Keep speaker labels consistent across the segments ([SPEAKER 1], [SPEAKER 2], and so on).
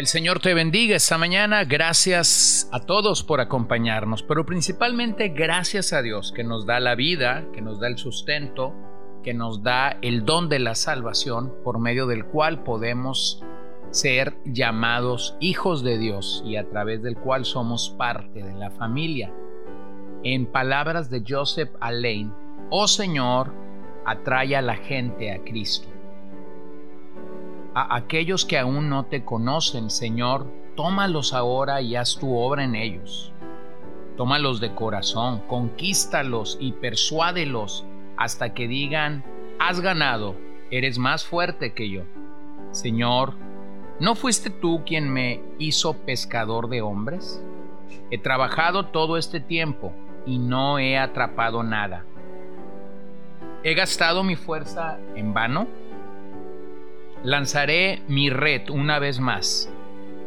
[SPEAKER 1] El Señor te bendiga esta mañana. Gracias a todos por acompañarnos, pero principalmente gracias a Dios que nos da la vida, que nos da el sustento, que nos da el don de la salvación por medio del cual podemos ser llamados hijos de Dios y a través del cual somos parte de la familia. En palabras de Joseph Alain, oh Señor, atrae a la gente a Cristo a aquellos que aún no te conocen, Señor, tómalos ahora y haz tu obra en ellos. Tómalos de corazón, conquístalos y persuádelos hasta que digan, has ganado, eres más fuerte que yo. Señor, ¿no fuiste tú quien me hizo pescador de hombres? He trabajado todo este tiempo y no he atrapado nada. ¿He gastado mi fuerza en vano? Lanzaré mi red una vez más.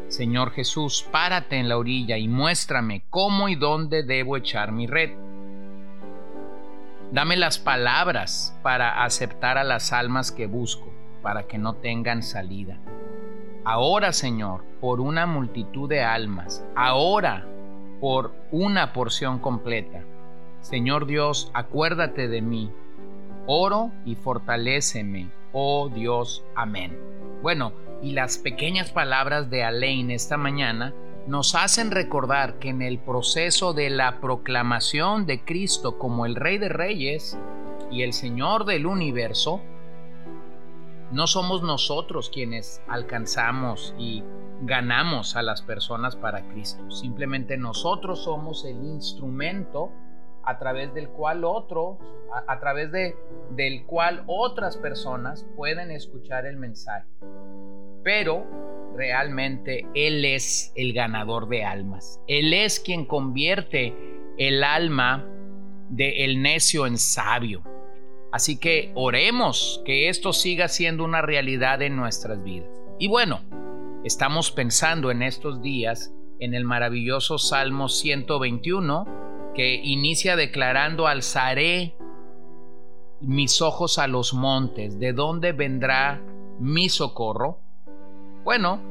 [SPEAKER 1] Señor Jesús, párate en la orilla y muéstrame cómo y dónde debo echar mi red. Dame las palabras para aceptar a las almas que busco, para que no tengan salida. Ahora, Señor, por una multitud de almas, ahora por una porción completa. Señor Dios, acuérdate de mí. Oro y fortaléceme oh Dios, amén. Bueno, y las pequeñas palabras de Alain esta mañana nos hacen recordar que en el proceso de la proclamación de Cristo como el Rey de Reyes y el Señor del universo, no somos nosotros quienes alcanzamos y ganamos a las personas para Cristo. Simplemente nosotros somos el instrumento a través del cual otro, a, través de, del cual otras personas pueden escuchar el mensaje. Pero realmente Él es el ganador de almas. Él es quien convierte el alma del necio en sabio. Así que oremos que esto siga siendo una realidad en nuestras vidas. Y bueno, estamos pensando en estos días en el maravilloso Salmo 121 que inicia declarando, alzaré mis ojos a los montes, ¿de dónde vendrá mi socorro? Bueno,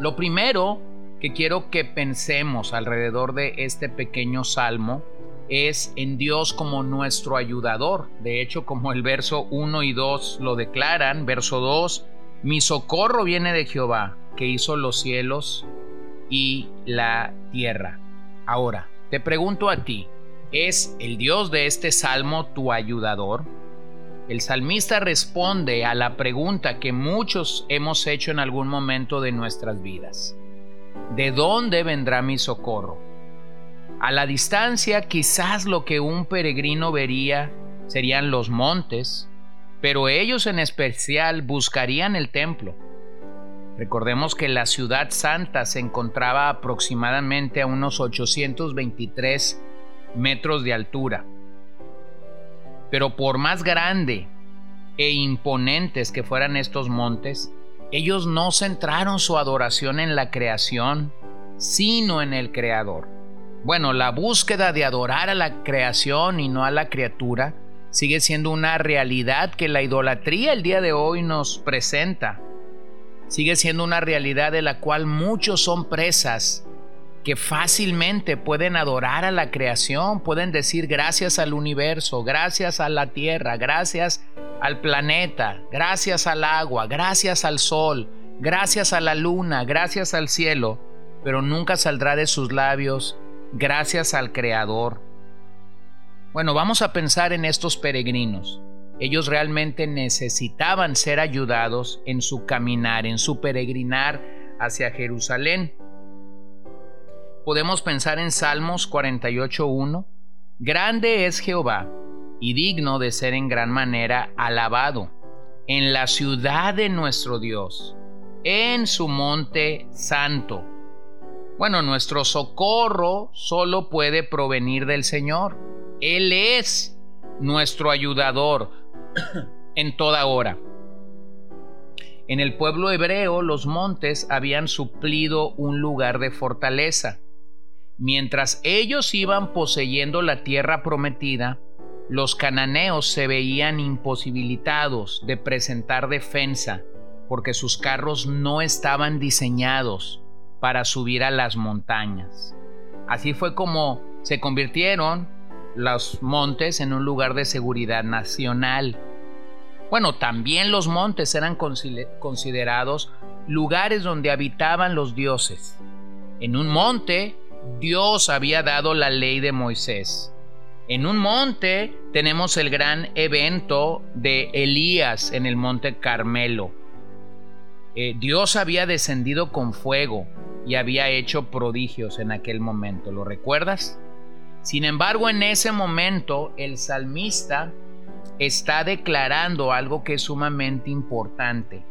[SPEAKER 1] lo primero que quiero que pensemos alrededor de este pequeño salmo es en Dios como nuestro ayudador. De hecho, como el verso 1 y 2 lo declaran, verso 2, mi socorro viene de Jehová, que hizo los cielos y la tierra. Ahora, te pregunto a ti, ¿es el Dios de este salmo tu ayudador? El salmista responde a la pregunta que muchos hemos hecho en algún momento de nuestras vidas. ¿De dónde vendrá mi socorro? A la distancia quizás lo que un peregrino vería serían los montes, pero ellos en especial buscarían el templo Recordemos que la ciudad santa se encontraba aproximadamente a unos 823 metros de altura. Pero por más grande e imponentes que fueran estos montes, ellos no centraron su adoración en la creación, sino en el Creador. Bueno, la búsqueda de adorar a la creación y no a la criatura sigue siendo una realidad que la idolatría el día de hoy nos presenta sigue siendo una realidad de la cual muchos son presas que fácilmente pueden adorar a la creación, pueden decir gracias al universo, gracias a la tierra, gracias al planeta, gracias al agua, gracias al sol, gracias a la luna, gracias al cielo, pero nunca saldrá de sus labios gracias al Creador. Bueno, vamos a pensar en estos peregrinos. Ellos realmente necesitaban ser ayudados en su caminar, en su peregrinar hacia Jerusalén. Podemos pensar en Salmos 48.1. Grande es Jehová y digno de ser en gran manera alabado en la ciudad de nuestro Dios, en su monte santo. Bueno, nuestro socorro solo puede provenir del Señor. Él es nuestro ayudador en toda hora. En el pueblo hebreo los montes habían suplido un lugar de fortaleza. Mientras ellos iban poseyendo la tierra prometida, los cananeos se veían imposibilitados de presentar defensa porque sus carros no estaban diseñados para subir a las montañas. Así fue como se convirtieron los montes en un lugar de seguridad nacional. Bueno, también los montes eran considerados lugares donde habitaban los dioses. En un monte, Dios había dado la ley de Moisés. En un monte tenemos el gran evento de Elías en el monte Carmelo. Eh, Dios había descendido con fuego y había hecho prodigios en aquel momento, ¿lo recuerdas? Sin embargo, en ese momento el salmista está declarando algo que es sumamente importante.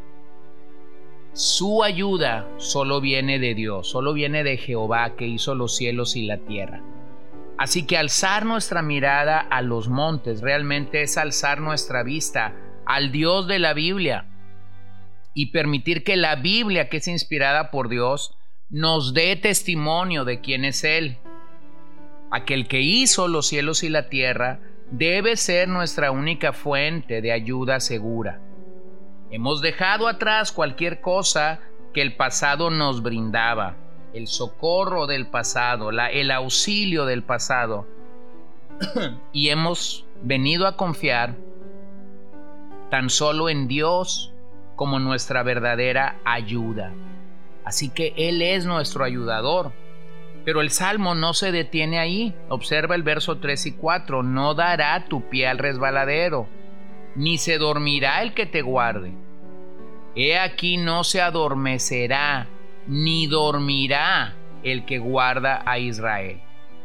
[SPEAKER 1] Su ayuda solo viene de Dios, solo viene de Jehová que hizo los cielos y la tierra. Así que alzar nuestra mirada a los montes realmente es alzar nuestra vista al Dios de la Biblia y permitir que la Biblia, que es inspirada por Dios, nos dé testimonio de quién es Él. Aquel que hizo los cielos y la tierra debe ser nuestra única fuente de ayuda segura. Hemos dejado atrás cualquier cosa que el pasado nos brindaba el socorro del pasado, el auxilio del pasado. y hemos venido a confiar tan solo en Dios como nuestra verdadera ayuda. Así que Él es nuestro ayudador. Pero el salmo no se detiene ahí. Observa el verso 3 y 4. No dará tu pie al resbaladero, ni se dormirá el que te guarde. He aquí no se adormecerá ni dormirá el que guarda a Israel.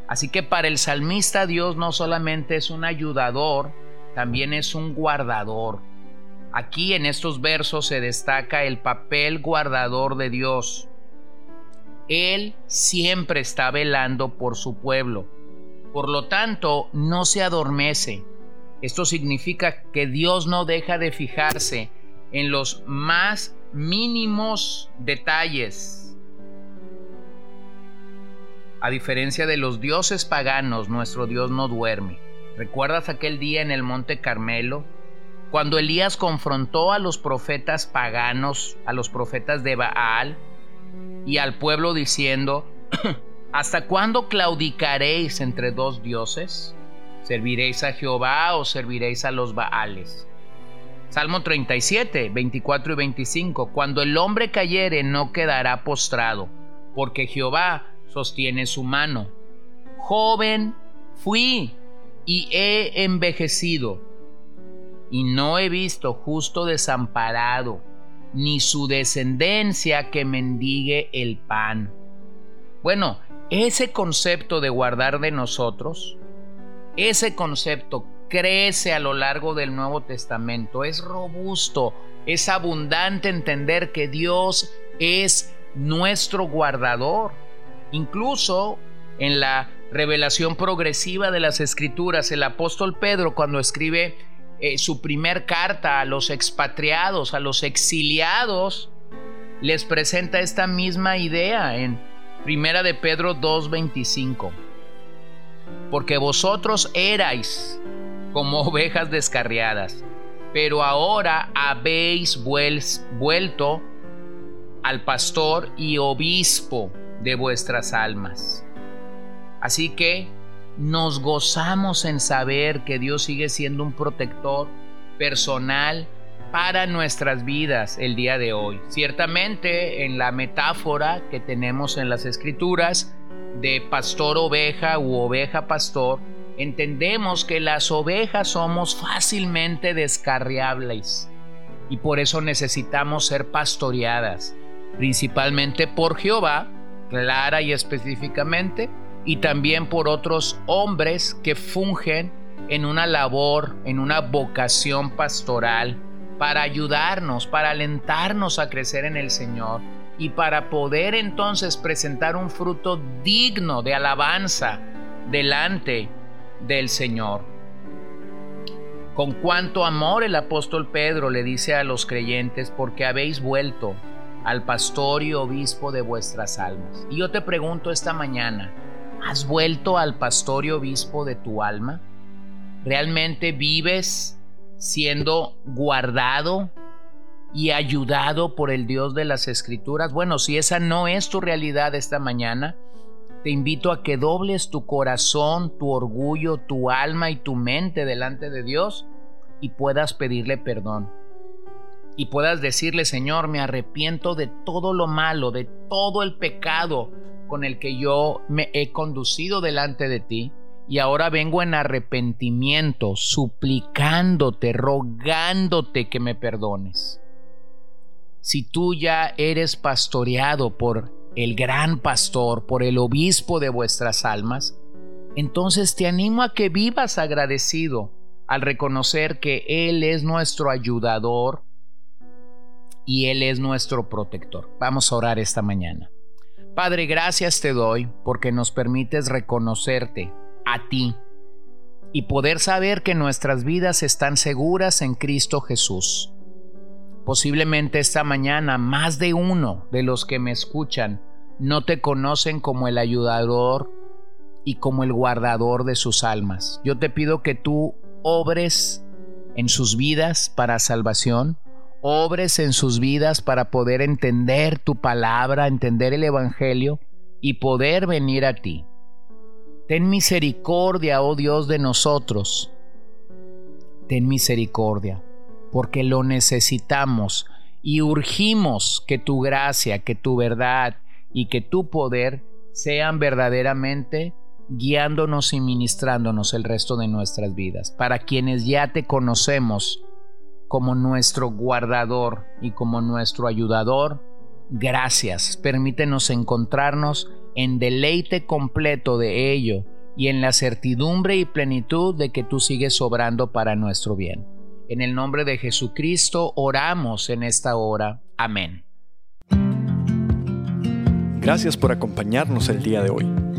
[SPEAKER 1] Así que para el salmista Dios no solamente es un ayudador, también es un guardador. Aquí en estos versos se destaca el papel guardador de Dios. Él siempre está velando por su pueblo. Por lo tanto, no se adormece. Esto significa que Dios no deja de fijarse en los más mínimos detalles. A diferencia de los dioses paganos, nuestro Dios no duerme. ¿Recuerdas aquel día en el monte Carmelo? Cuando Elías confrontó a los profetas paganos, a los profetas de Baal, y al pueblo diciendo, ¿hasta cuándo claudicaréis entre dos dioses? ¿Serviréis a Jehová o serviréis a los Baales? Salmo 37, 24 y 25. Cuando el hombre cayere no quedará postrado, porque Jehová sostiene su mano. Joven fui y he envejecido, y no he visto justo desamparado, ni su descendencia que mendigue el pan. Bueno, ese concepto de guardar de nosotros, ese concepto crece a lo largo del Nuevo Testamento. Es robusto, es abundante entender que Dios es nuestro guardador. Incluso en la revelación progresiva de las Escrituras, el apóstol Pedro cuando escribe eh, su primer carta a los expatriados, a los exiliados, les presenta esta misma idea en Primera de Pedro 2:25. Porque vosotros erais como ovejas descarriadas, pero ahora habéis vuelto al pastor y obispo de vuestras almas. Así que nos gozamos en saber que Dios sigue siendo un protector personal para nuestras vidas el día de hoy. Ciertamente en la metáfora que tenemos en las escrituras de pastor oveja u oveja pastor, entendemos que las ovejas somos fácilmente descarriables y por eso necesitamos ser pastoreadas, principalmente por Jehová, clara y específicamente, y también por otros hombres que fungen en una labor, en una vocación pastoral, para ayudarnos, para alentarnos a crecer en el Señor y para poder entonces presentar un fruto digno de alabanza delante del Señor. Con cuánto amor el apóstol Pedro le dice a los creyentes, porque habéis vuelto al pastor y obispo de vuestras almas. Y yo te pregunto esta mañana, ¿has vuelto al pastor y obispo de tu alma? ¿Realmente vives siendo guardado y ayudado por el Dios de las Escrituras? Bueno, si esa no es tu realidad esta mañana, te invito a que dobles tu corazón, tu orgullo, tu alma y tu mente delante de Dios y puedas pedirle perdón. Y puedas decirle, Señor, me arrepiento de todo lo malo, de todo el pecado con el que yo me he conducido delante de ti. Y ahora vengo en arrepentimiento, suplicándote, rogándote que me perdones si tú ya eres pastoreado por el gran pastor, por el obispo de vuestras almas, entonces te animo a que vivas agradecido al reconocer que Él es nuestro ayudador y Él es nuestro protector. Vamos a orar esta mañana. Padre, gracias te doy porque nos permites reconocerte a ti y poder saber que nuestras vidas están seguras en Cristo Jesús. Posiblemente esta mañana más de uno de los que me escuchan no te conocen como el ayudador y como el guardador de sus almas. Yo te pido que tú obres en sus vidas para salvación, obres en sus vidas para poder entender tu palabra, entender el Evangelio y poder venir a ti. Ten misericordia, oh Dios, de nosotros. Ten misericordia porque lo necesitamos y urgimos que tu gracia, que tu verdad y que tu poder sean verdaderamente guiándonos y ministrándonos el resto de nuestras vidas. Para quienes ya te conocemos como nuestro guardador y como nuestro ayudador, gracias. Permítenos encontrarnos en deleite completo de ello y en la certidumbre y plenitud de que tú sigues obrando para nuestro bien. En el nombre de Jesucristo oramos en esta hora. Amén.
[SPEAKER 2] Gracias por acompañarnos el día de hoy.